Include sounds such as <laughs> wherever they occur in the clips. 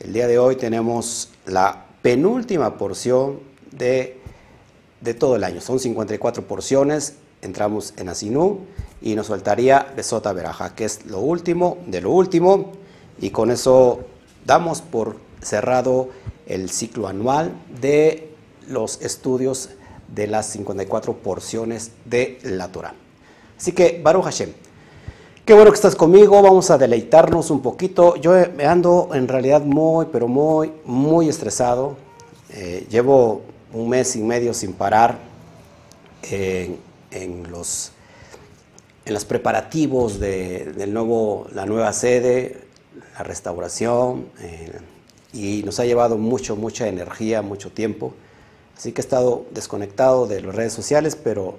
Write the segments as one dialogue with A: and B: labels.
A: El día de hoy tenemos la penúltima porción de, de todo el año. Son 54 porciones. Entramos en Asinú y nos faltaría Besota Veraja, que es lo último de lo último. Y con eso damos por cerrado el ciclo anual de los estudios de las 54 porciones de la Torah. Así que, Baruch Hashem, qué bueno que estás conmigo, vamos a deleitarnos un poquito. Yo me ando en realidad muy, pero muy, muy estresado. Eh, llevo un mes y medio sin parar en, los, en los preparativos de, del nuevo, la nueva sede, la restauración, eh, y nos ha llevado mucho, mucha energía, mucho tiempo. Así que he estado desconectado de las redes sociales, pero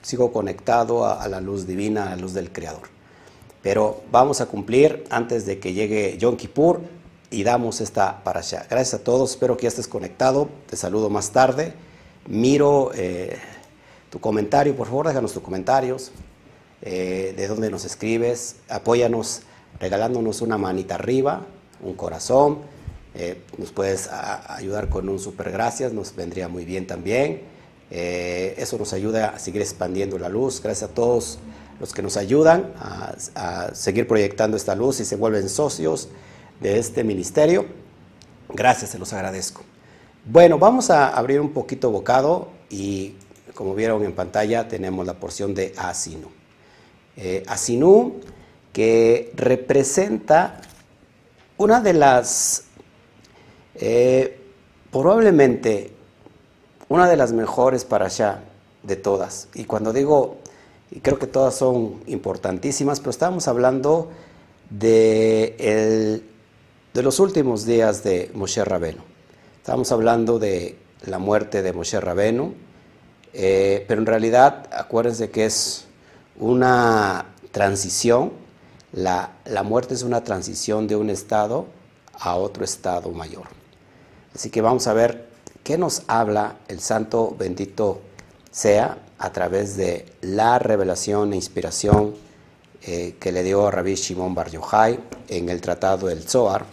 A: sigo conectado a, la luz divina, a la luz del Creador. Pero vamos a cumplir antes de que llegue Yom Kippur y damos esta para allá. Gracias a todos, espero que ya estés conectado. Te saludo más tarde. Miro eh, tu comentario, por favor, déjanos tus comentarios. Eh, de dónde nos escribes, apóyanos regalándonos una manita arriba, un corazón. Eh, nos puedes ayudar con un super gracias, nos vendría muy bien también. Eso nos ayuda a seguir expandiendo la luz. Gracias a todos los que nos ayudan a, seguir proyectando esta luz y se vuelven socios de este ministerio. Gracias, se los agradezco. Bueno, vamos a abrir un poquito bocado y como vieron en pantalla tenemos la porción de Asinu. Eh, Asinu que representa una de las, eh, probablemente una de las mejores para allá de todas. Y cuando digo, y creo que todas son importantísimas, pero estamos hablando de, el, de los últimos días de Moshe Rabenu. Estamos hablando de la muerte de Moshe Rabenu, eh, pero en realidad acuérdense que es una transición la, la, muerte es una transición de un estado a otro estado mayor. Así que vamos a ver qué nos habla el santo bendito sea a través de la revelación e inspiración eh, que le dio Rabbi Shimon Bar Yochai en el tratado del Zohar.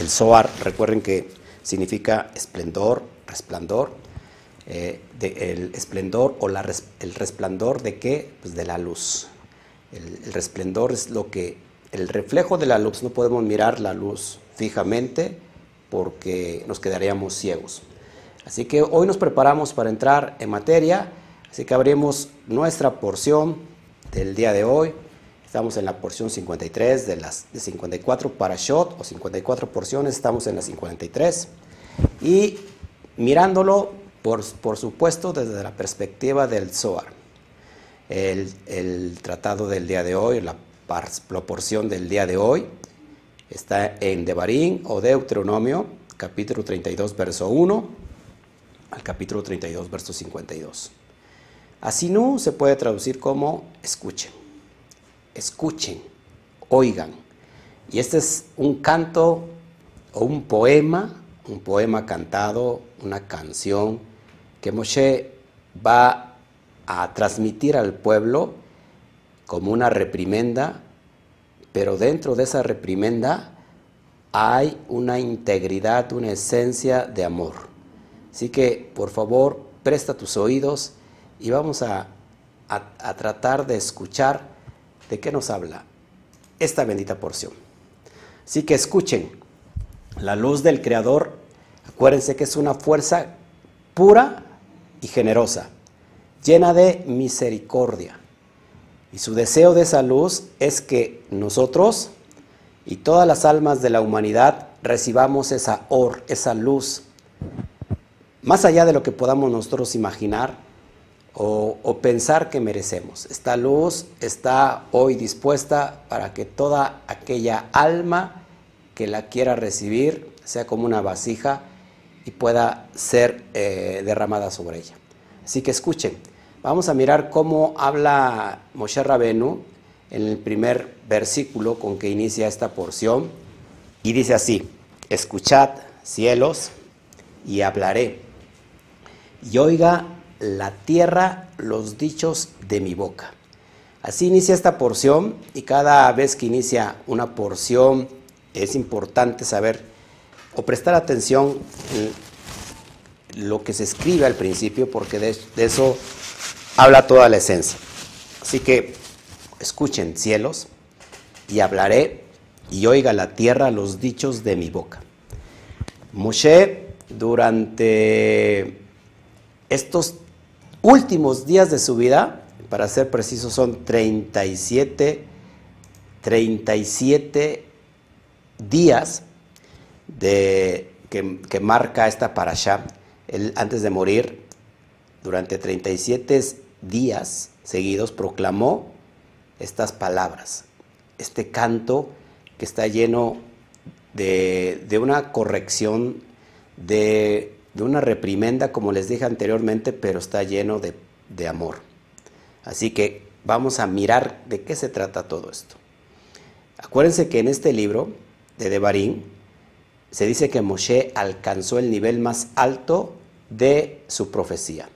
A: El Zohar, recuerden que significa esplendor, resplandor, eh, el esplendor o el resplandor de qué? Pues de la luz. El, el, resplendor es lo que, el reflejo de la luz, no podemos mirar la luz fijamente porque nos quedaríamos ciegos. Así que hoy nos preparamos para entrar en materia, así que abrimos nuestra porción del día de hoy. Estamos en la porción 53 de las de 54 parashot o 54 porciones, estamos en la 53. Y mirándolo, por, por supuesto, desde la perspectiva del Zohar el, el, tratado del día de hoy, la proporción del día de hoy, está en Devarim o Deuteronomio, capítulo 32, verso 1 al capítulo 32, verso 52. Así no se puede traducir como escuchen, escuchen, oigan. Y este es un canto o un poema, un poema cantado, una canción que Moshe va a transmitir al pueblo como una reprimenda, pero dentro de esa reprimenda hay una integridad, una esencia de amor. Así que, por favor, presta tus oídos y vamos a, a, tratar de escuchar de qué nos habla esta bendita porción. Así que escuchen, la luz del Creador, acuérdense que es una fuerza pura y generosa llena de misericordia. Y su deseo de esa luz es que nosotros y todas las almas de la humanidad recibamos esa or, esa luz, más allá de lo que podamos nosotros imaginar o, pensar que merecemos. Esta luz está hoy dispuesta para que toda aquella alma que la quiera recibir sea como una vasija y pueda ser eh, derramada sobre ella. Así que escuchen. Vamos a mirar cómo habla Moshe Rabenu en el primer versículo con que inicia esta porción. Y dice así, escuchad cielos y hablaré. Y oiga la tierra los dichos de mi boca. Así inicia esta porción y cada vez que inicia una porción es importante saber o prestar atención en lo que se escribe al principio, porque de, de eso habla toda la esencia. Así que escuchen cielos y hablaré y oiga la tierra los dichos de mi boca. Moshe durante estos últimos días de su vida, para ser preciso son 37, 37 días de, que, marca esta parasha, él antes de morir, durante 37 días seguidos proclamó estas palabras, este canto que está lleno de, una corrección, de, una reprimenda, como les dije anteriormente, pero está lleno de, de amor. Así que vamos a mirar de qué se trata todo esto. Acuérdense que en este libro de Devarim se dice que Moshe alcanzó el nivel más alto de su profecía.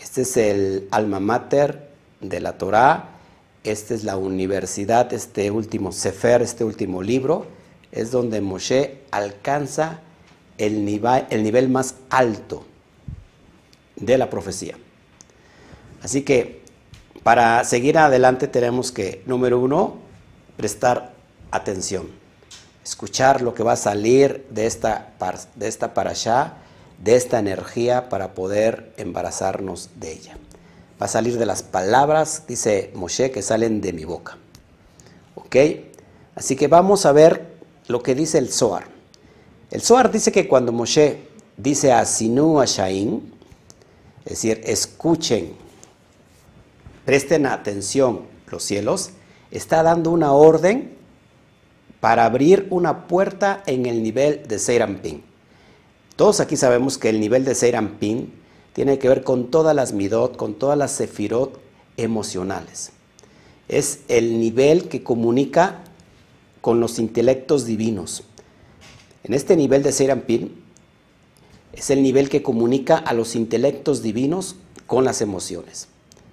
A: Este es el alma mater de la Torá, esta es la universidad, este último Sefer, este último libro, es donde Moshe alcanza el nivel, el nivel más alto de la profecía. Así que para seguir adelante tenemos que, número uno, prestar atención, escuchar lo que va a salir de esta, de esta allá, de esta energía para poder embarazarnos de ella. Va a salir de las palabras, dice Moshe, que salen de mi boca. ¿Ok? Así que vamos a ver lo que dice el Zohar. El Zohar dice que cuando Moshe dice a Sinu Ashain, es decir, escuchen, presten atención los cielos, está dando una orden para abrir una puerta en el nivel de Seirampin. Todos aquí sabemos que el nivel de Seirampin tiene que ver con todas las midot, con todas las sefirot emocionales. Es el nivel que comunica con los intelectos divinos. En este nivel de Serampin es el nivel que comunica a los intelectos divinos con las emociones.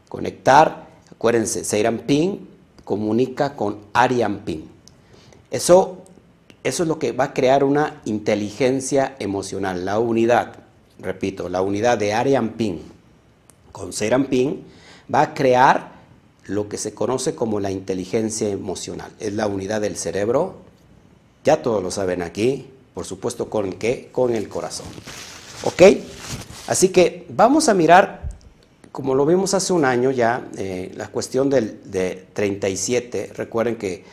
A: Conectar, acuérdense, Serampin comunica con Ariampin. Eso, eso es lo que va a crear una inteligencia emocional, la unidad repito, la unidad de Ariampin con Serampin va a crear lo que se conoce como la inteligencia emocional. Es la unidad del cerebro, ya todos lo saben aquí, por supuesto con qué, con el corazón. ¿Ok? Así que vamos a mirar, como lo vimos hace un año ya, eh, la cuestión del, de 37, recuerden que,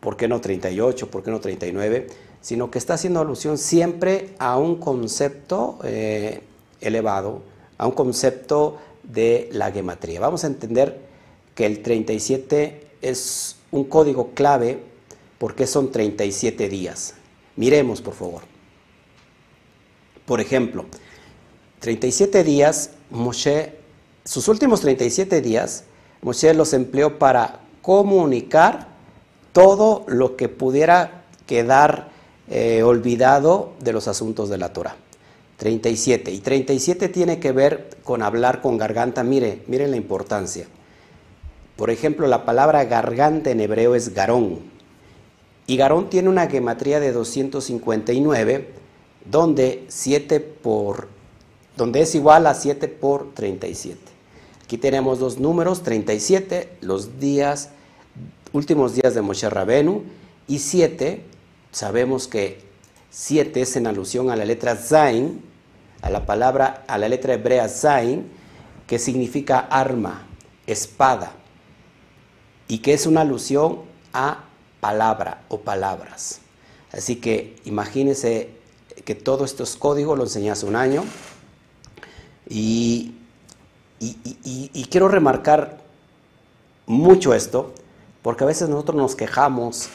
A: ¿por qué no 38? ¿Por qué no 39? sino que está haciendo alusión siempre a un concepto eh, elevado, a un concepto de la gematría. Vamos a entender que el 37 es un código clave porque son 37 días. Miremos, por favor. Por ejemplo, 37 días, Moshe, sus últimos 37 días, Moshe los empleó para comunicar todo lo que pudiera quedar eh, olvidado de los asuntos de la Torah. 37. Y 37 tiene que ver con hablar con garganta. Mire, miren la importancia. Por ejemplo, la palabra garganta en hebreo es garón. Y garón tiene una gematría de 259, donde 7 por donde es igual a 7 por 37. Aquí tenemos dos números, 37, los días últimos días de Moshe Rabenu y 7 sabemos que 7 es en alusión a la letra Zain, a la palabra, a la letra hebrea Zain, que significa arma, espada, y que es una alusión a palabra o palabras. Así que imagínense que todos estos códigos lo enseñé hace un año y, y quiero remarcar mucho esto, porque a veces nosotros nos quejamos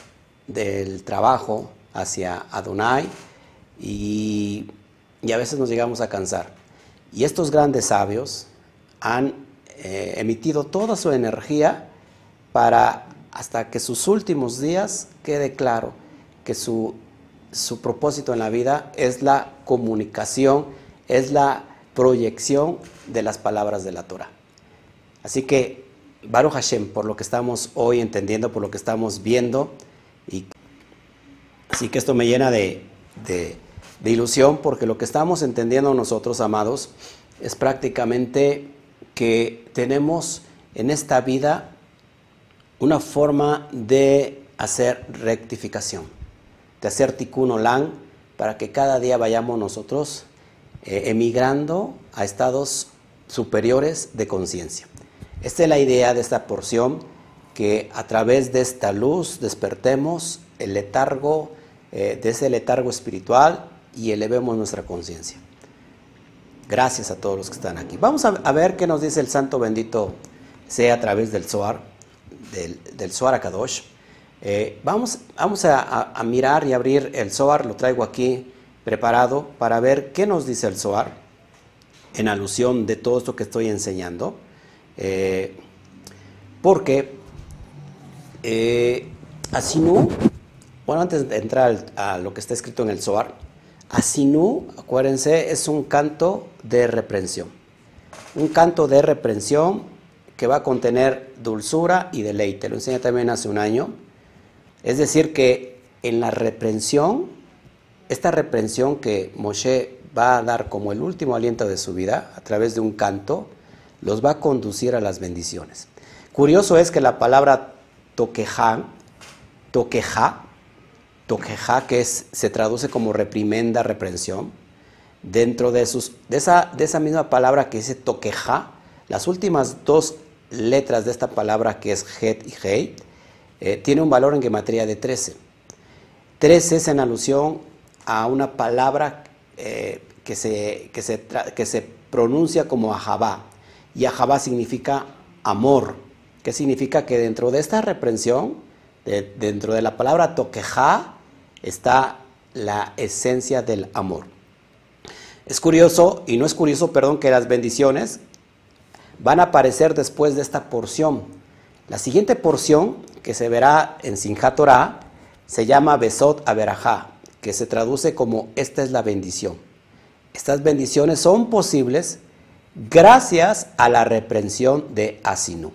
A: del trabajo hacia Adonai y, a veces nos llegamos a cansar. Y estos grandes sabios han eh, emitido toda su energía para hasta que sus últimos días quede claro que su, su propósito en la vida es la comunicación, es la proyección de las palabras de la Torah. Así que, Baruch Hashem, por lo que estamos hoy entendiendo, por lo que estamos viendo, y, así que esto me llena de, de, de ilusión porque lo que estamos entendiendo nosotros, amados, es prácticamente que tenemos en esta vida una forma de hacer rectificación, de hacer tikkun olam para que cada día vayamos nosotros eh, emigrando a estados superiores de conciencia. Esta es la idea de esta porción, que a través de esta luz despertemos el letargo, eh, de ese letargo espiritual y elevemos nuestra conciencia. Gracias a todos los que están aquí. Vamos a, ver qué nos dice el Santo Bendito sea a través del Zohar, del, del Zohar Akadosh. Eh, vamos vamos a, mirar y abrir el Zohar, lo traigo aquí preparado para ver qué nos dice el Zohar en alusión de todo esto que estoy enseñando. Eh, porque eh, Asinu, bueno, antes de entrar a lo que está escrito en el Zohar, Asinu, acuérdense, es un canto de reprensión. Un canto de reprensión que va a contener dulzura y deleite. Lo enseñé también hace un año. Es decir, que en la reprensión esta reprensión que Moshe va a dar como el último aliento de su vida a través de un canto, los va a conducir a las bendiciones. Curioso es que la palabra toqueja, toqueja, toqueja, que es, se traduce como reprimenda, reprensión, dentro de, sus, de, esa, de esa misma palabra que dice toqueja, las últimas dos letras de esta palabra que es het y heit, eh, tiene un valor en gematría de 13. 13 es en alusión a una palabra eh, que, se, que, se, que, se, pronuncia como ajabá. Y ajabá significa amor, que significa que dentro de esta reprensión, dentro de la palabra toqueja, está la esencia del amor. Es curioso, y no es curioso, perdón, que las bendiciones van a aparecer después de esta porción. La siguiente porción, que se verá en Sinjá se llama Besot Averajá, que se traduce como esta es la bendición. Estas bendiciones son posibles gracias a la reprensión de Asinu.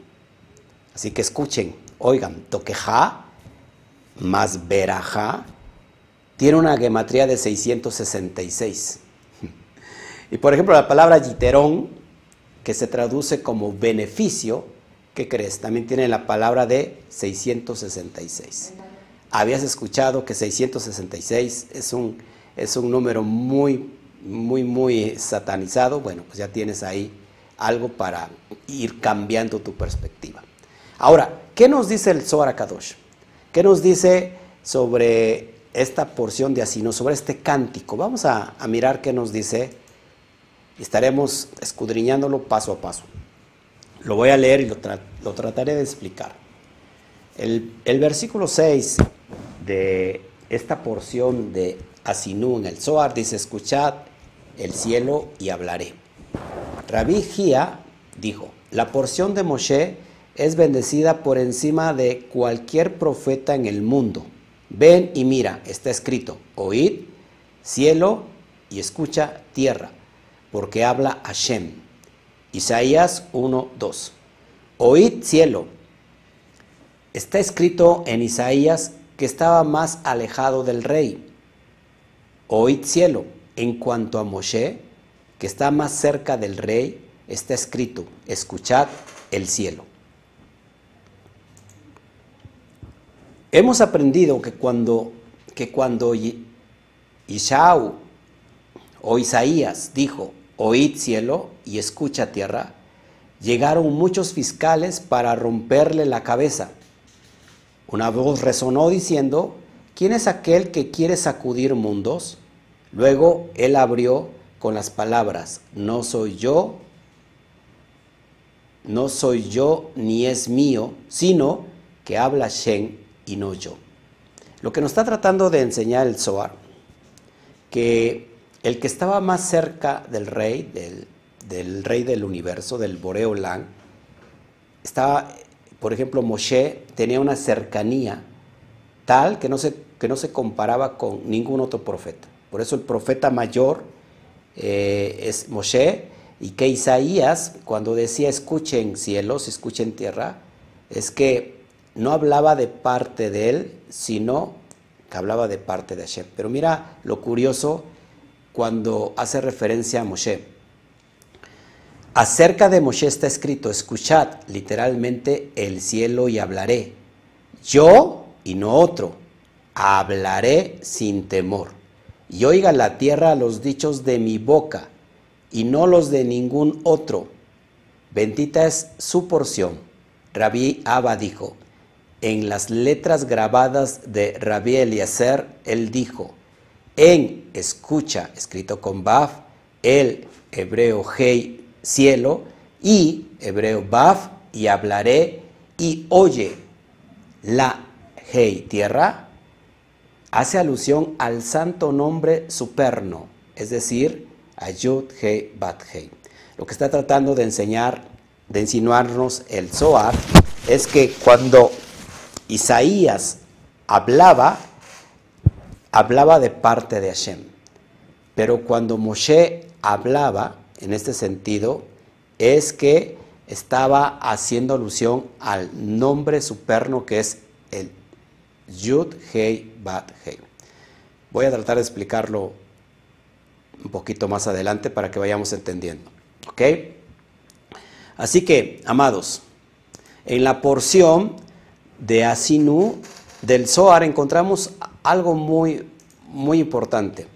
A: Así que escuchen, oigan, toqueja más verajá tiene una gematría de 666. <laughs> Y por ejemplo, la palabra yiterón, que se traduce como beneficio, ¿qué crees? También tiene la palabra de 666 habías escuchado que 666 es un, es un número muy, muy, muy satanizado, bueno, pues ya tienes ahí algo para ir cambiando tu perspectiva. Ahora, ¿qué nos dice el Zohar Kadosh? ¿Qué nos dice sobre esta porción de Asino, sobre este cántico? Vamos a, mirar qué nos dice estaremos escudriñándolo paso a paso. Lo voy a leer y lo, trataré de explicar. El, el versículo 6 de esta porción de Asinú en el Zohar, dice, escuchad el cielo y hablaré. Rabí Gia dijo, la porción de Moshe es bendecida por encima de cualquier profeta en el mundo. Ven y mira, está escrito, oíd cielo y escucha tierra, porque habla Hashem. Isaías 1, 2. Oíd cielo. Está escrito en Isaías que estaba más alejado del rey. Oíd cielo, en cuanto a Moshe, que está más cerca del rey, está escrito, escuchad el cielo. Hemos aprendido que cuando, que cuando Ishau o Isaías dijo, oíd cielo y escucha tierra, llegaron muchos fiscales para romperle la cabeza una voz resonó diciendo, ¿quién es aquel que quiere sacudir mundos? Luego él abrió con las palabras, no soy yo, no soy yo ni es mío, sino que habla Shen y no yo. Lo que nos está tratando de enseñar el Zohar, que el que estaba más cerca del rey, del, rey del universo, del Boreolán, estaba por ejemplo, Moshe tenía una cercanía tal que no se, que no se comparaba con ningún otro profeta. Por eso el profeta mayor eh, es Moshe y que Isaías, cuando decía escuchen cielos, escuchen tierra, es que no hablaba de parte de él, sino que hablaba de parte de Hashem. Pero mira lo curioso cuando hace referencia a Moshe. Acerca de Moshe está escrito, escuchad literalmente el cielo y hablaré. Yo y no otro, hablaré sin temor. Y oiga la tierra los dichos de mi boca y no los de ningún otro. Bendita es su porción. Rabí Abba dijo, en las letras grabadas de Rabí Eliezer, él dijo, en escucha, escrito con Baf, el hebreo Hei cielo, y hebreo Baf, y hablaré, y oye, la Hei tierra, hace alusión al santo nombre superno, es decir, a Yud Hei Bat Hei. Lo que está tratando de enseñar, de insinuarnos el Zohar, es que cuando Isaías hablaba, hablaba de parte de Hashem. Pero cuando Moshe hablaba, en este sentido, es que estaba haciendo alusión al nombre superno que es el Yud Hei Bat Hei. Voy a tratar de explicarlo un poquito más adelante para que vayamos entendiendo. ¿Ok? Así que, amados, en la porción de Asinu del Zohar encontramos algo muy, muy importante.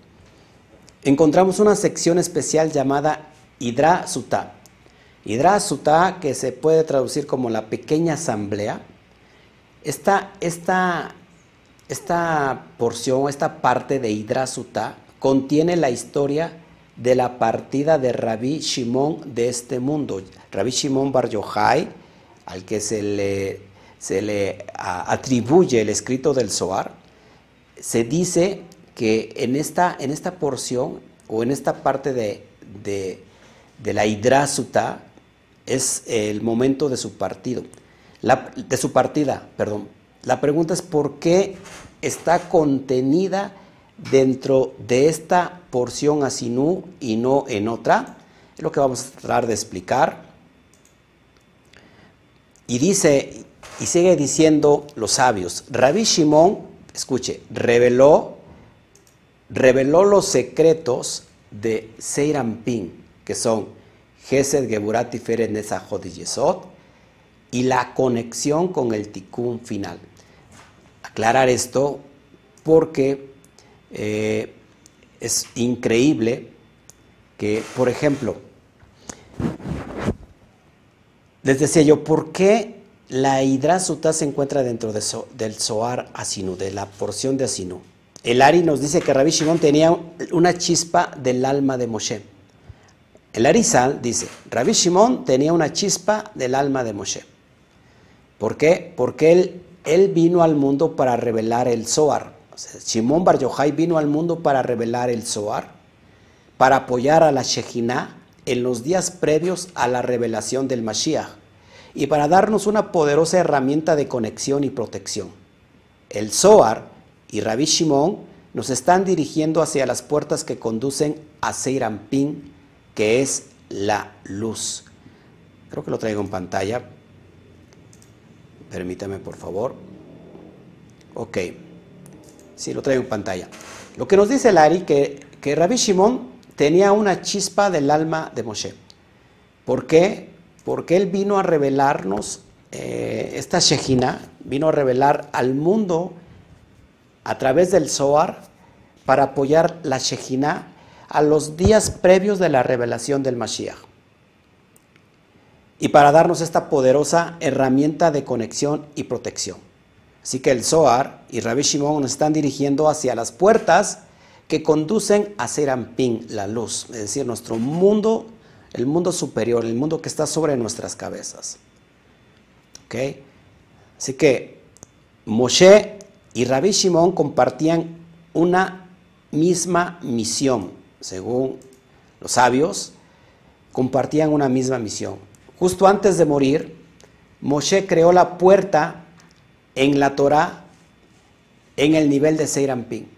A: Encontramos una sección especial llamada Hidra Sutá. Hidra Sutá, que se puede traducir como la pequeña asamblea, esta, esta, esta porción, esta parte de Hidra Sutá, contiene la historia de la partida de Rabí Shimon de este mundo. Rabí Shimon Bar Yochai, al que se le se le atribuye el escrito del Zohar, se dice que en esta, en esta porción o en esta parte de, de, la hidrásuta es el momento de su partido, de su partida, perdón. La pregunta es por qué está contenida dentro de esta porción asinú y no en otra. Es lo que vamos a tratar de explicar. Y dice, y sigue diciendo los sabios, Rabbi Shimon, escuche, reveló, reveló los secretos de Seirampin, que son Gesed, Geburat, Tiferet, Nezahot y Yesod, y la conexión con el tikkun final. Aclarar esto porque eh, es increíble que, por ejemplo, les decía yo, ¿por qué la hidrasuta se encuentra dentro del Zohar Asinu, de la porción de Asinu. El Ari nos dice que Rabbi Shimon tenía una chispa del alma de Moshe. El Arizal dice, Rabbi Shimon tenía una chispa del alma de Moshe. ¿Por qué? Porque él, vino al mundo para revelar el Zohar. Shimon Bar Yochai vino al mundo para revelar el Zohar, para apoyar a la Shejinah en los días previos a la revelación del Mashiach y para darnos una poderosa herramienta de conexión y protección. El Zohar y Rabbi Shimon nos están dirigiendo hacia las puertas que conducen a Seirampin, que es la luz. Creo que lo traigo en pantalla. Permítame, por favor. Ok. Sí, lo traigo en pantalla. Lo que nos dice Lari que, que Rabbi Shimon tenía una chispa del alma de Moshe. ¿Por qué? Porque Él vino a revelarnos, eh, esta Shejina vino a revelar al mundo a través del Zohar para apoyar la Shejina a los días previos de la revelación del Mashiach. Y para darnos esta poderosa herramienta de conexión y protección. Así que el Zohar y Rabbi Shimon nos están dirigiendo hacia las puertas que conducen a Serampín, la luz, es decir, nuestro mundo el mundo superior, el mundo que está sobre nuestras cabezas. ¿Ok? Así que Moshe y Rabbi Shimon compartían una misma misión, según los sabios, compartían una misma misión. Justo antes de morir, Moshe creó la puerta en la Torah en el nivel de Seirampin.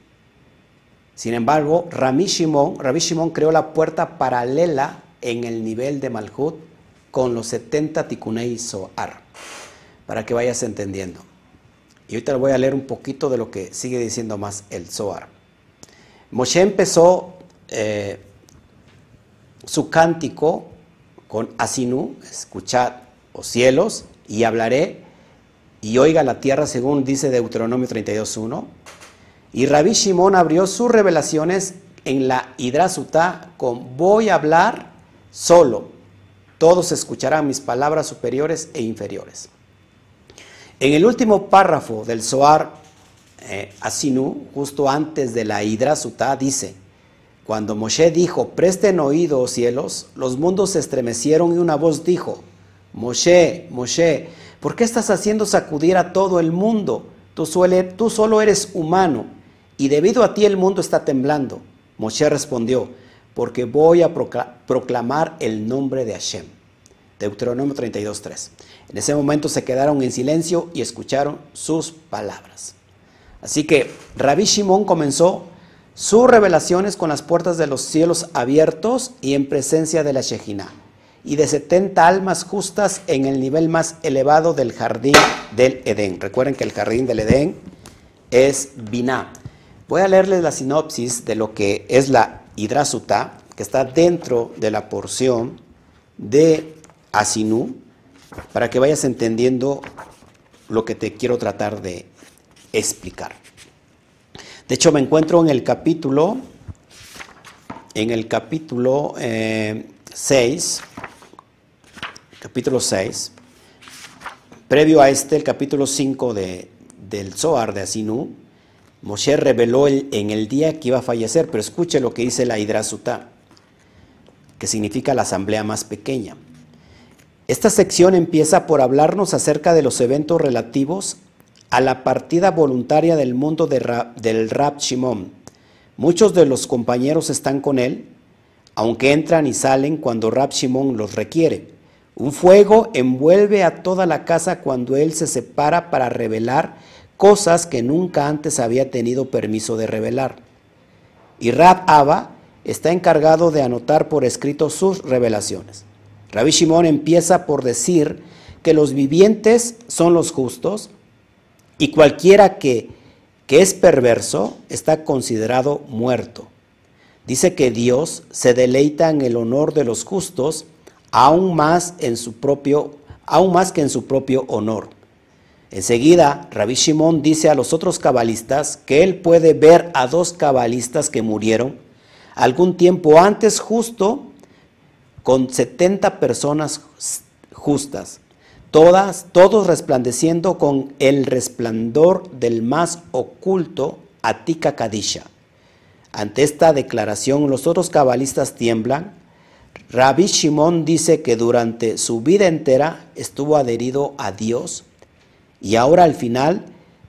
A: Sin embargo, Rabbi Shimon, Rabbi Shimon creó la puerta paralela en el nivel de Malhut con los 70 Tikunei Soar, para que vayas entendiendo. Y ahorita voy a leer un poquito de lo que sigue diciendo más el Zohar. Moshe empezó eh, su cántico con Asinu, escuchad, os cielos, y hablaré, y oiga la tierra, según dice Deuteronomio 32.1. Y Rabí Shimon abrió sus revelaciones en la Hidrasuta con voy a hablar solo. Todos escucharán mis palabras superiores e inferiores. En el último párrafo del Zohar eh, Asinu, justo antes de la Hidrasuta, dice, cuando Moshe dijo, presten oído, cielos, los mundos se estremecieron y una voz dijo, Moshe, Moshe, ¿por qué estás haciendo sacudir a todo el mundo? Tú, tú solo eres humano y debido a ti el mundo está temblando. Moshe respondió, porque voy a proclamar el nombre de Hashem. Deuteronomio 32.3. En ese momento se quedaron en silencio y escucharon sus palabras. Así que Rabbi Shimon comenzó sus revelaciones con las puertas de los cielos abiertos y en presencia de la Shejina, y de 70 almas justas en el nivel más elevado del jardín del Edén. Recuerden que el jardín del Edén es Binah. Voy a leerles la sinopsis de lo que es la Hidrasuta, que está dentro de la porción de Asinú, para que vayas entendiendo lo que te quiero tratar de explicar. De hecho, me encuentro en el capítulo, en el capítulo 6, eh, capítulo 6, previo a este, el capítulo 5 de, del Zohar de Asinú, Moshe reveló en el día que iba a fallecer, pero escuche lo que dice la Hidrasuta, que significa la asamblea más pequeña. Esta sección empieza por hablarnos acerca de los eventos relativos a la partida voluntaria del mundo del Rab Shimon. Muchos de los compañeros están con él, aunque entran y salen cuando Rab Shimon los requiere. Un fuego envuelve a toda la casa cuando él se separa para revelar cosas que nunca antes había tenido permiso de revelar. Y Rab Abba está encargado de anotar por escrito sus revelaciones. Rabbi Shimon empieza por decir que los vivientes son los justos y cualquiera que, que es perverso está considerado muerto. Dice que Dios se deleita en el honor de los justos aún más, en su propio, aún más que en su propio honor. Enseguida, Rabbi Shimon dice a los otros cabalistas que él puede ver a dos cabalistas que murieron algún tiempo antes justo con 70 personas justas todas, todos resplandeciendo con el resplandor del más oculto Atika Kadisha. Ante esta declaración, los otros cabalistas tiemblan. Rabbi Shimon dice que durante su vida entera estuvo adherido a Dios y ahora al final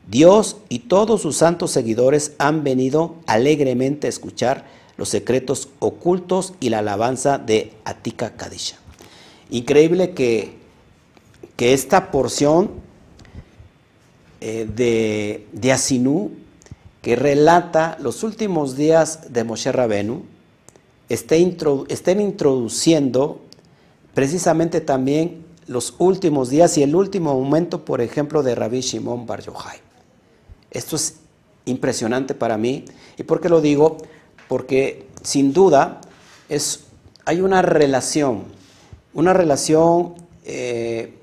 A: Dios y todos sus santos seguidores han venido alegremente a escuchar los secretos ocultos y la alabanza de Atika Kadisha. Increíble que que esta porción eh, de, de Asinú, que relata los últimos días de Moshe Rabenu, estén introduciendo precisamente también los últimos días y el último momento, por ejemplo, de Rabbi Shimon Bar Yochai. Esto es impresionante para mí. ¿Y por qué lo digo? Porque sin duda es, hay una relación, una relación eh,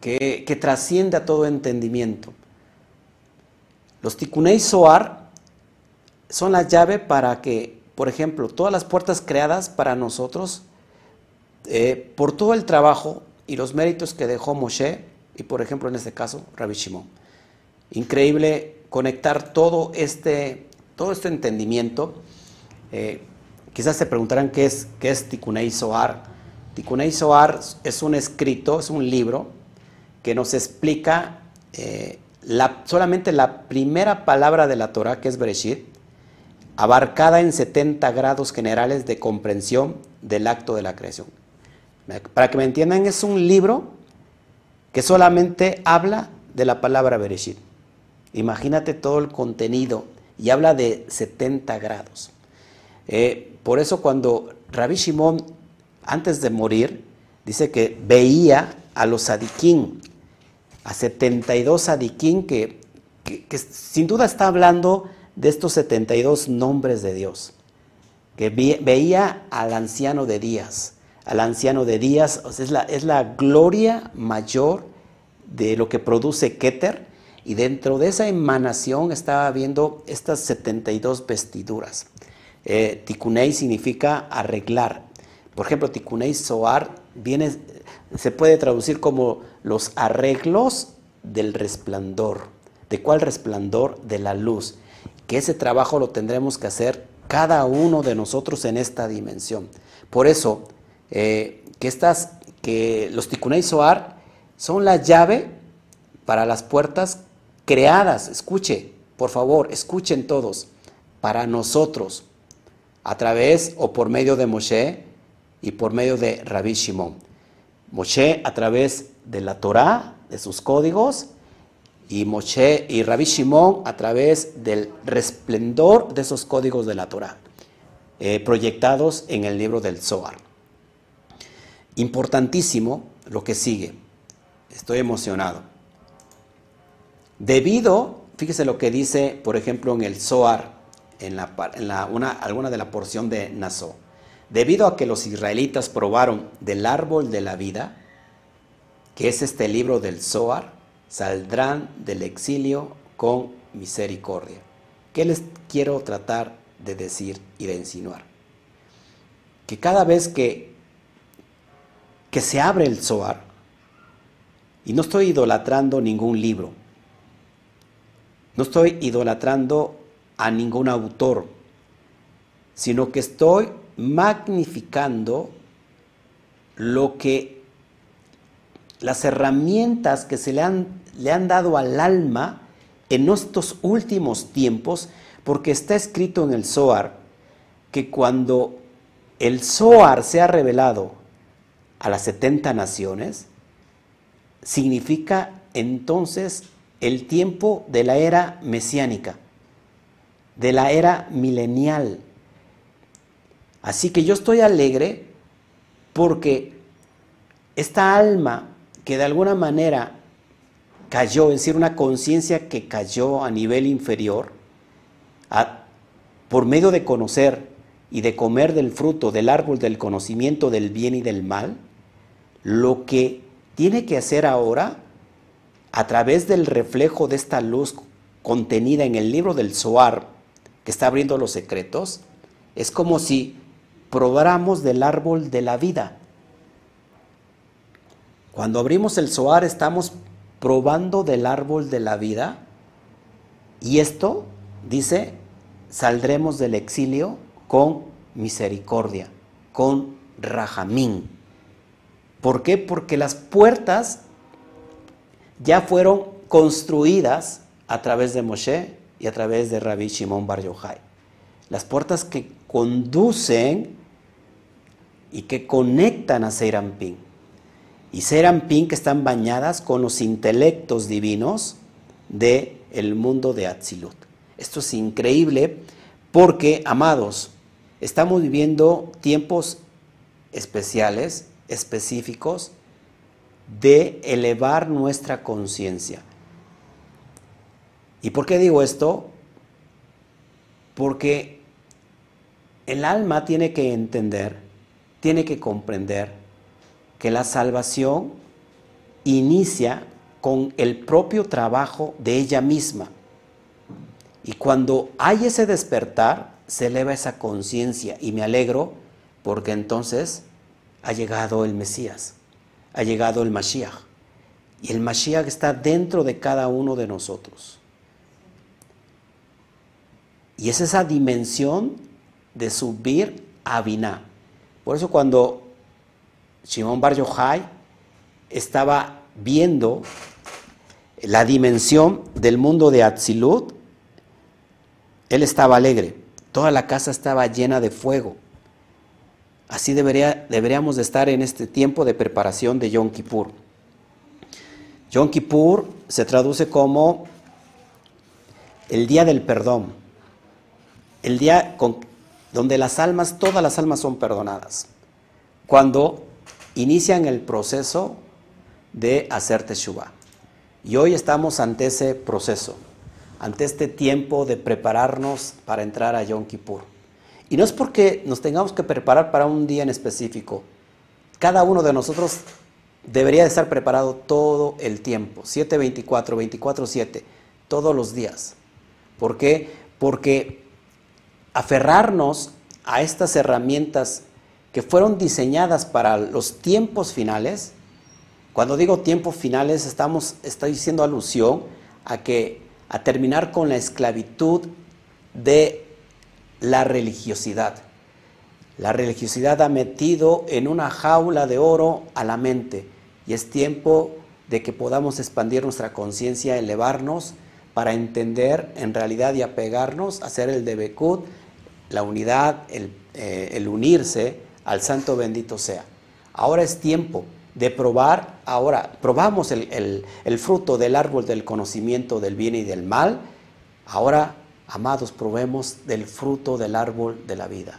A: que, trasciende a todo entendimiento. Los tikunei soar son la llave para que, por ejemplo, todas las puertas creadas para nosotros, eh, por todo el trabajo y los méritos que dejó Moshe, y por ejemplo en este caso, Rabbi Shimon. Increíble conectar todo este, todo este entendimiento. Eh, quizás se preguntarán qué es, qué es Tikunei Soar. Tikunei Soar es un escrito, es un libro que nos explica eh, solamente la primera palabra de la Torah, que es Bereshit, abarcada en 70 grados generales de comprensión del acto de la creación. Para que me entiendan, es un libro que solamente habla de la palabra Bereshit. Imagínate todo el contenido y habla de 70 grados. Eh, por eso cuando Rabbi Shimon, antes de morir, dice que veía a los adiquín, a 72 adiquín que que, sin duda está hablando de estos 72 nombres de Dios, que veía al anciano de días, al anciano de días, es, la, es la gloria mayor de lo que produce Keter, y dentro de esa emanación estaba viendo estas 72 vestiduras. Eh, significa arreglar. Por ejemplo, tikunei soar viene, se puede traducir como los arreglos del resplandor. ¿De cuál resplandor? De la luz. Que ese trabajo lo tendremos que hacer cada uno de nosotros en esta dimensión. Por eso, eh, que, estas, que los tikunei soar son la llave para las puertas creadas, escuche, por favor, escuchen todos, para nosotros, a través o por medio de Moshe y por medio de Rabbi Shimon. Moshe a través de la Torá, de sus códigos, y Moshe y Rabbi Shimon a través del resplendor de esos códigos de la Torá, eh, proyectados en el libro del Zohar. Importantísimo lo que sigue. Estoy emocionado. Debido, fíjese lo que dice, por ejemplo, en el Zohar, en, la, una, alguna de la porción de Naso. Debido a que los israelitas probaron del árbol de la vida, que es este libro del Zohar, saldrán del exilio con misericordia. ¿Qué les quiero tratar de decir y de insinuar? Que cada vez que, que se abre el Zohar, y no estoy idolatrando ningún libro, no estoy idolatrando a ningún autor, sino que estoy magnificando lo que las herramientas que se le han, le han dado al alma en estos últimos tiempos, porque está escrito en el Zohar que cuando el Zohar se ha revelado a las 70 naciones, significa entonces el tiempo de la era mesiánica, de la era milenial. Así que yo estoy alegre porque esta alma que de alguna manera cayó, es decir, una conciencia que cayó a nivel inferior, por medio de conocer y de comer del fruto del árbol del conocimiento del bien y del mal, lo que tiene que hacer ahora a través del reflejo de esta luz contenida en el libro del Zohar, que está abriendo los secretos, es como si probáramos del árbol de la vida. Cuando abrimos el Zohar estamos probando del árbol de la vida y esto, dice, saldremos del exilio con misericordia, con rajamín. ¿Por qué? Porque las puertas ya fueron construidas a través de Moshe y a través de Rabbi Shimon Bar Yochai. Las puertas que conducen y que conectan a Seirampín. Y Seirampín que están bañadas con los intelectos divinos del el mundo de Atzilut. Esto es increíble porque, amados, estamos viviendo tiempos especiales, específicos, de elevar nuestra conciencia. ¿Y por qué digo esto? Porque el alma tiene que entender, tiene que comprender que la salvación inicia con el propio trabajo de ella misma. Y cuando hay ese despertar, se eleva esa conciencia y me alegro porque entonces ha llegado el Mesías ha llegado el Mashiach. Y el Mashiach está dentro de cada uno de nosotros. Y es esa dimensión de subir a Binah. Por eso cuando Shimon Bar Yochai estaba viendo la dimensión del mundo de Atzilut, él estaba alegre. Toda la casa estaba llena de fuego. Así debería, deberíamos de estar en este tiempo de preparación de Yom Kippur. Yom Kippur se traduce como el día del perdón, el día donde las almas, todas las almas son perdonadas, cuando inician el proceso de hacer Teshuvah. Y hoy estamos ante ese proceso. ante este tiempo de prepararnos para entrar a Yom Kippur. Y no es porque nos tengamos que preparar para un día en específico. Cada uno de nosotros debería de estar preparado todo el tiempo, 724, 24/7, todos los días. ¿Por qué? Porque aferrarnos a estas herramientas que fueron diseñadas para los tiempos finales, cuando digo tiempos finales estamos estoy haciendo alusión a que a terminar con la esclavitud de la religiosidad. La religiosidad ha metido en una jaula de oro a la mente y es tiempo de que podamos expandir nuestra conciencia, elevarnos para entender en realidad y apegarnos a hacer el debekut, la unidad, eh, el, unirse al santo bendito sea. Ahora es tiempo de probar, ahora probamos el, el fruto del árbol del conocimiento del bien y del mal, ahora amados, probemos del fruto del árbol de la vida.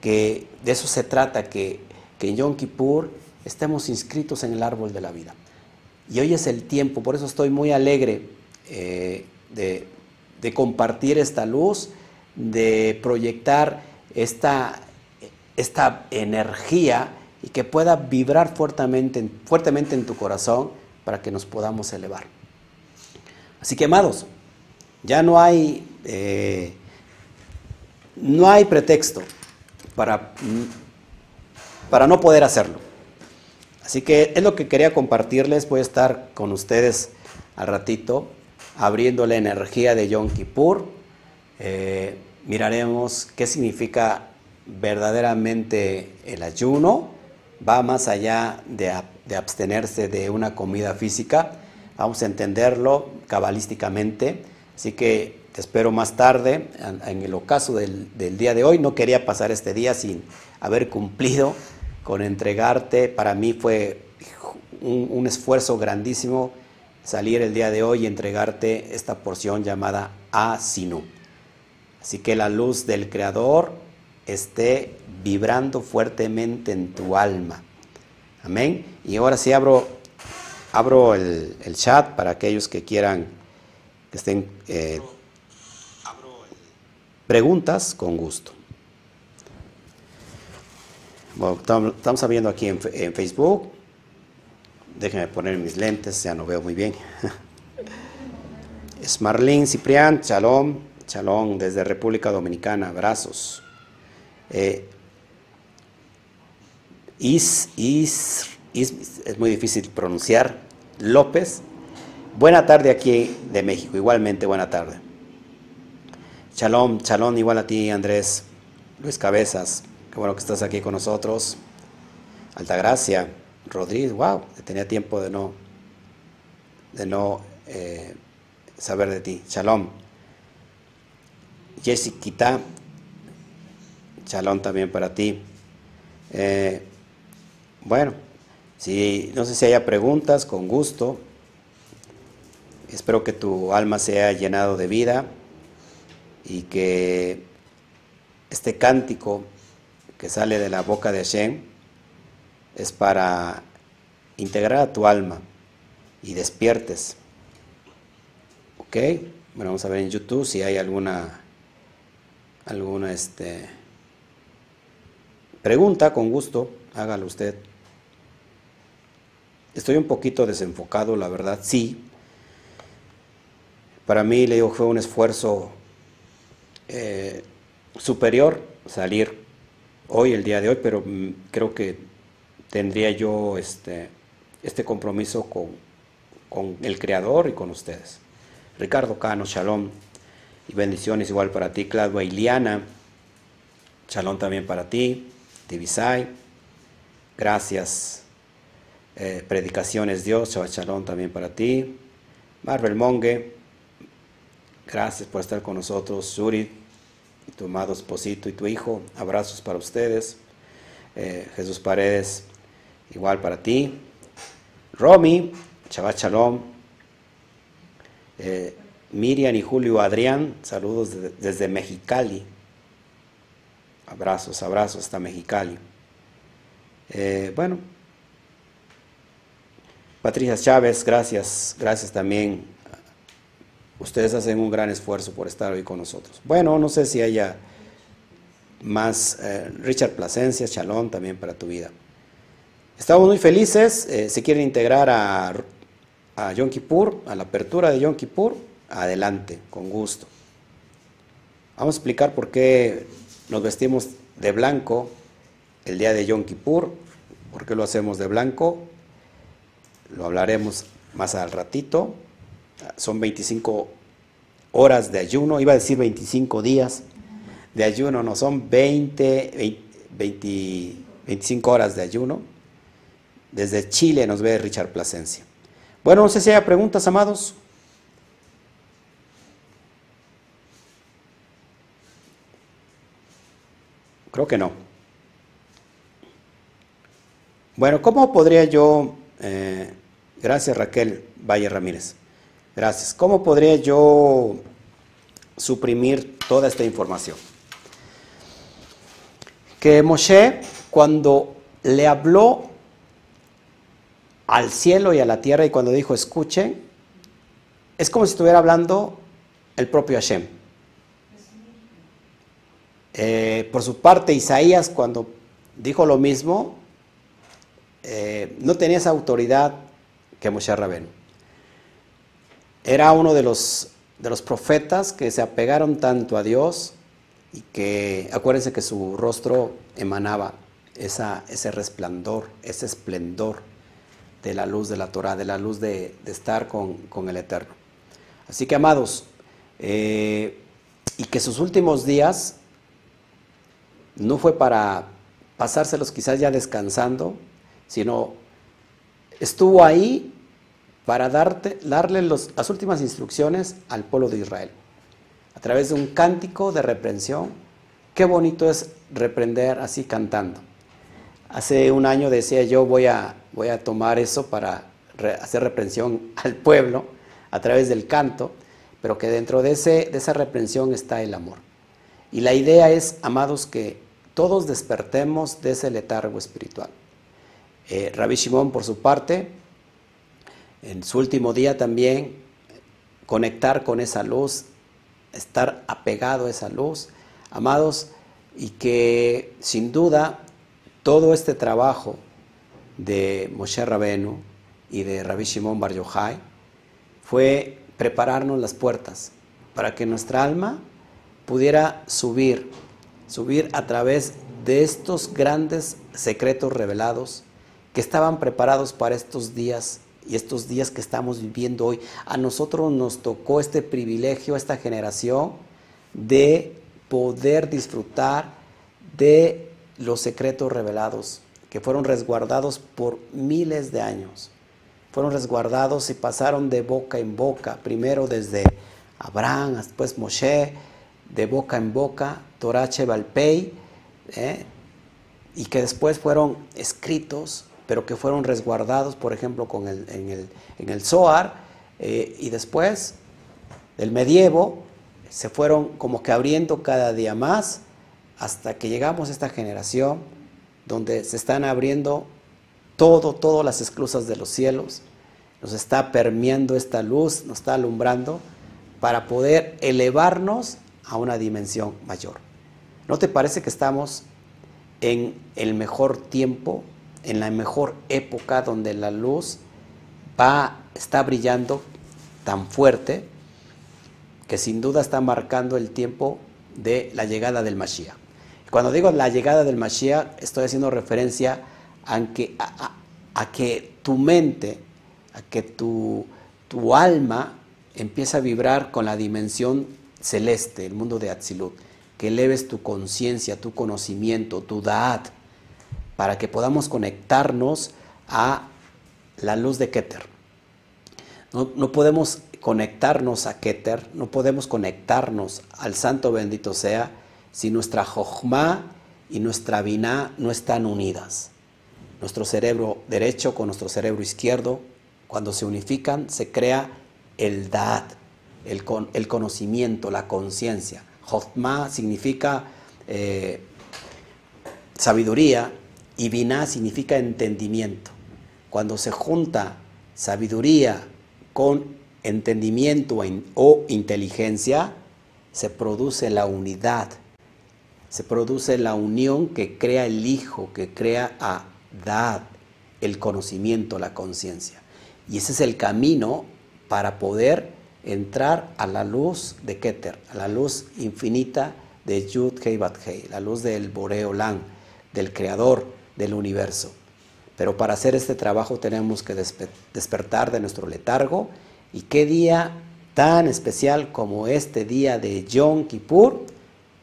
A: Que de eso se trata, que, en Yom Kippur estemos inscritos en el árbol de la vida. Y hoy es el tiempo, por eso estoy muy alegre eh, de, compartir esta luz, de proyectar esta, esta energía y que pueda vibrar fuertemente, fuertemente en tu corazón para que nos podamos elevar. Así que, amados, ya no hay, eh, no hay pretexto para, para no poder hacerlo. Así que es lo que quería compartirles. Voy a estar con ustedes al ratito abriendo la energía de Yom Kippur. Eh, miraremos qué significa verdaderamente el ayuno. Va más allá de, de abstenerse de una comida física. Vamos a entenderlo cabalísticamente Así que espero más tarde. En el ocaso del, día de hoy, no quería pasar este día sin haber cumplido con entregarte. Para mí fue un, esfuerzo grandísimo salir el día de hoy y entregarte esta porción llamada Asinu. Así que la luz del Creador esté vibrando fuertemente en tu alma. Amén. Y ahora sí abro, abro el, chat para aquellos que quieran estén eh, preguntas con gusto. estamos viendo aquí en, Facebook. Déjenme poner mis lentes, ya no veo muy bien. <laughs> Es Ciprián, Chalón, Chalón desde República Dominicana, abrazos. Eh, is, is, es muy difícil pronunciar. López, Buena tarde aquí de México, igualmente buena tarde. Shalom, shalom igual a ti Andrés, Luis Cabezas, qué bueno que estás aquí con nosotros. Altagracia, Rodríguez, wow, tenía tiempo de no, de no eh, saber de ti. Shalom. Jessica, shalom también para ti. Eh, bueno, si, no sé si haya preguntas, con gusto. Espero que tu alma sea llenado de vida y que este cántico que sale de la boca de Hashem es para integrar a tu alma y despiertes. ¿Ok? Bueno, vamos a ver en YouTube si hay alguna, alguna este, pregunta, con gusto, hágalo usted. Estoy un poquito desenfocado, la verdad, sí, para mí, le digo, fue un esfuerzo eh, superior salir hoy, el día de hoy, pero mm, creo que tendría yo este, este compromiso con, con el Creador y con ustedes. Ricardo Cano, shalom y bendiciones igual para ti, Claudia Iliana, shalom también para ti, Divisay, gracias, eh, Predicaciones Dios, shalom también para ti, Marvel Monge, Gracias por estar con nosotros, Suri, tu amado esposito y tu hijo. Abrazos para ustedes. Eh, Jesús Paredes, igual para ti. Romy, Shabbat Shalom. Eh, Miriam y Julio Adrián, saludos desde Mexicali. Abrazos, abrazos hasta Mexicali. Eh, bueno, Patricia Chávez, gracias, gracias también ustedes hacen un gran esfuerzo por estar hoy con nosotros. Bueno, no sé si haya más, eh, Richard Plasencia, Chalón también para tu vida. Estamos muy felices, eh, se quieren integrar a, a Yom Kippur, a la apertura de Yom Kippur, adelante, con gusto. Vamos a explicar por qué nos vestimos de blanco el día de Yom Kippur, por qué lo hacemos de blanco, lo hablaremos más al ratito. Son 25 horas de ayuno, iba a decir 25 días de ayuno, no, son 20, 20 25 horas de ayuno. Desde Chile nos ve Richard Plasencia. Bueno, no sé si hay preguntas, amados. Creo que no. Bueno, ¿cómo podría yo, eh, gracias Raquel Valle Ramírez, gracias, ¿cómo podría yo suprimir toda esta información? Que Moshe, cuando le habló al cielo y a la tierra y cuando dijo escuchen, es como si estuviera hablando el propio Hashem. Eh, por su parte, Isaías cuando dijo lo mismo, eh, no tenía esa autoridad que Moshe Rabén. Era uno de los, de los profetas que se apegaron tanto a Dios y que, acuérdense que su rostro emanaba esa, ese resplandor, ese esplendor de la luz de la Torah, de la luz de, estar con, el Eterno. Así que, amados, eh, y que sus últimos días no fue para pasárselos quizás ya descansando, sino estuvo ahí para darte, darle las últimas instrucciones al pueblo de Israel, a través de un cántico de reprensión. Qué bonito es reprender así cantando. Hace un año decía yo voy a, voy a tomar eso para hacer reprensión <laughs> al pueblo a través del canto, pero que dentro de, ese, de esa reprensión está el amor. Y la idea es, amados, que todos despertemos de ese letargo espiritual. Eh, Rabbi Shimon, por su parte, en su último día también, conectar con esa luz, estar apegado a esa luz, amados, y que sin duda todo este trabajo de Moshe Rabenu y de Rabbi Shimon Bar Yochai fue prepararnos las puertas para que nuestra alma pudiera subir, subir a través de estos grandes secretos revelados que estaban preparados para estos días y estos días que estamos viviendo hoy. A nosotros nos tocó este privilegio, esta generación, de poder disfrutar de los secretos revelados, que fueron resguardados por miles de años. Fueron resguardados y pasaron de boca en boca, primero desde Abraham, después Moshe, de boca en boca, Torache Balpei, ¿eh? y que después fueron escritos, pero que fueron resguardados, por ejemplo, con el, en, el, en el eh, y después del medievo se fueron como que abriendo cada día más hasta que llegamos a esta generación donde se están abriendo todo, todas las esclusas de los cielos, nos está permeando esta luz, nos está alumbrando para poder elevarnos a una dimensión mayor. ¿No te parece que estamos en el mejor tiempo, en la mejor época donde la luz va, está brillando tan fuerte que sin duda está marcando el tiempo de la llegada del Mashiach? Cuando digo la llegada del Mashiach, estoy haciendo referencia a que, a, que tu mente, a que tu, tu alma empieza a vibrar con la dimensión celeste, el mundo de Atzilut, que eleves tu conciencia, tu conocimiento, tu da'at, para que podamos conectarnos a la luz de Keter. No, no, podemos conectarnos a Keter, no podemos conectarnos al Santo bendito sea si nuestra Jochma y nuestra Binah no están unidas. Nuestro cerebro derecho con nuestro cerebro izquierdo, cuando se unifican, se crea el Da'at, el, el conocimiento, la conciencia. Jochma significa eh, sabiduría y Binah significa entendimiento. Cuando se junta sabiduría con entendimiento o inteligencia, se produce la unidad, se produce la unión que crea el Hijo, que crea a Dad, el conocimiento, la conciencia. Y ese es el camino para poder entrar a la luz de Keter, a la luz infinita de Yud Hei Bat Hei, la luz del Boreolán, del Creador del universo. Pero para hacer este trabajo tenemos que despertar de nuestro letargo y qué día tan especial como este día de Yom Kippur,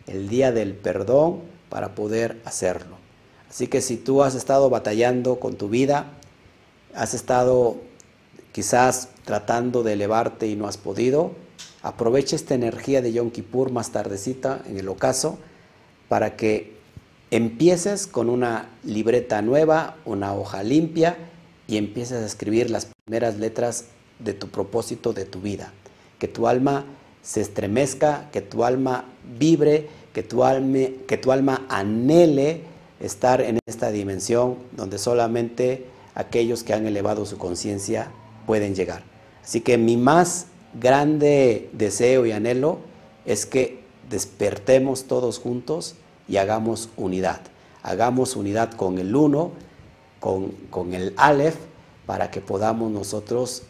A: el día del perdón, para poder hacerlo. Así que si tú has estado batallando con tu vida, has estado quizás tratando de elevarte y no has podido, aprovecha esta energía de Yom Kippur más tardecita en el ocaso para que empieces con una libreta nueva, una hoja limpia y empieces a escribir las primeras letras de tu propósito de tu vida. Que tu alma se estremezca, que tu alma vibre, que tu alma, que tu alma anhele estar en esta dimensión donde solamente aquellos que han elevado su conciencia pueden llegar. Así que mi más grande deseo y anhelo es que despertemos todos juntos y hagamos unidad. Hagamos unidad con el uno, con, con el Aleph, para que podamos nosotros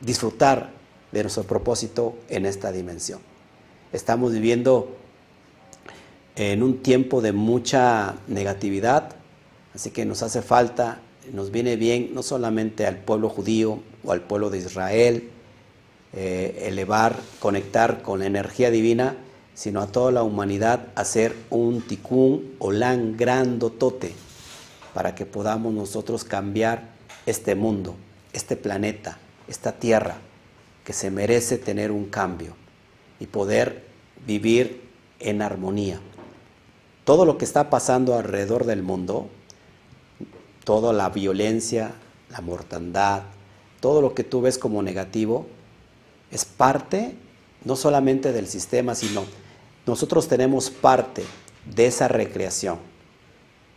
A: disfrutar de nuestro propósito en esta dimensión. Estamos viviendo en un tiempo de mucha negatividad, así que nos hace falta, nos viene bien no solamente al pueblo judío o al pueblo de Israel, eh, elevar, conectar con la energía divina, sino a toda la humanidad hacer un ticún olán grandotote para que podamos nosotros cambiar este mundo, este planeta, esta tierra que se merece tener un cambio y poder vivir en armonía. Todo lo que está pasando alrededor del mundo, toda la violencia, la mortandad, todo lo que tú ves como negativo, es parte no solamente del sistema, sino nosotros tenemos parte de esa recreación.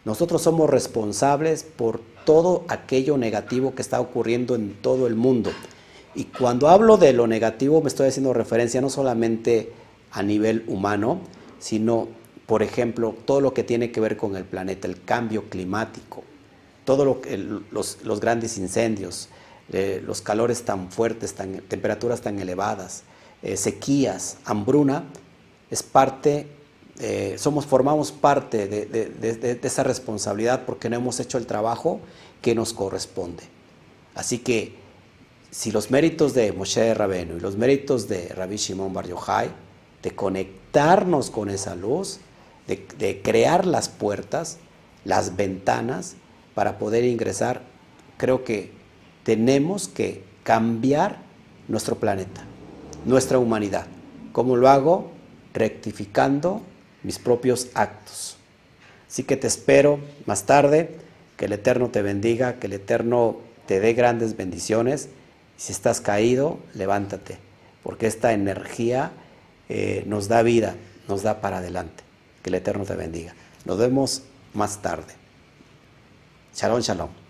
A: Nosotros somos responsables por todo aquello negativo que está ocurriendo en todo el mundo. Y cuando hablo de lo negativo me estoy haciendo referencia no solamente a nivel humano, sino, por ejemplo, todo lo que tiene que ver con el planeta, el cambio climático, todos los, grandes incendios, eh, los calores tan fuertes, temperaturas tan elevadas, eh, sequías, hambruna, es parte, eh, somos, formamos parte de, esa responsabilidad porque no hemos hecho el trabajo que nos corresponde. Así que si los méritos de Moshe Rabenu y los méritos de Rabbi Shimon Bar Yochai, de conectarnos con esa luz, de, de crear las puertas, las ventanas para poder ingresar, creo que tenemos que cambiar nuestro planeta, nuestra humanidad. ¿Cómo lo hago? Rectificando mis propios actos. Así que te espero más tarde, que el Eterno te bendiga, que el Eterno te dé grandes bendiciones. Si estás caído, levántate, porque esta energía eh, nos da vida, nos da para adelante. Que el Eterno te bendiga. Nos vemos más tarde. Shalom, shalom.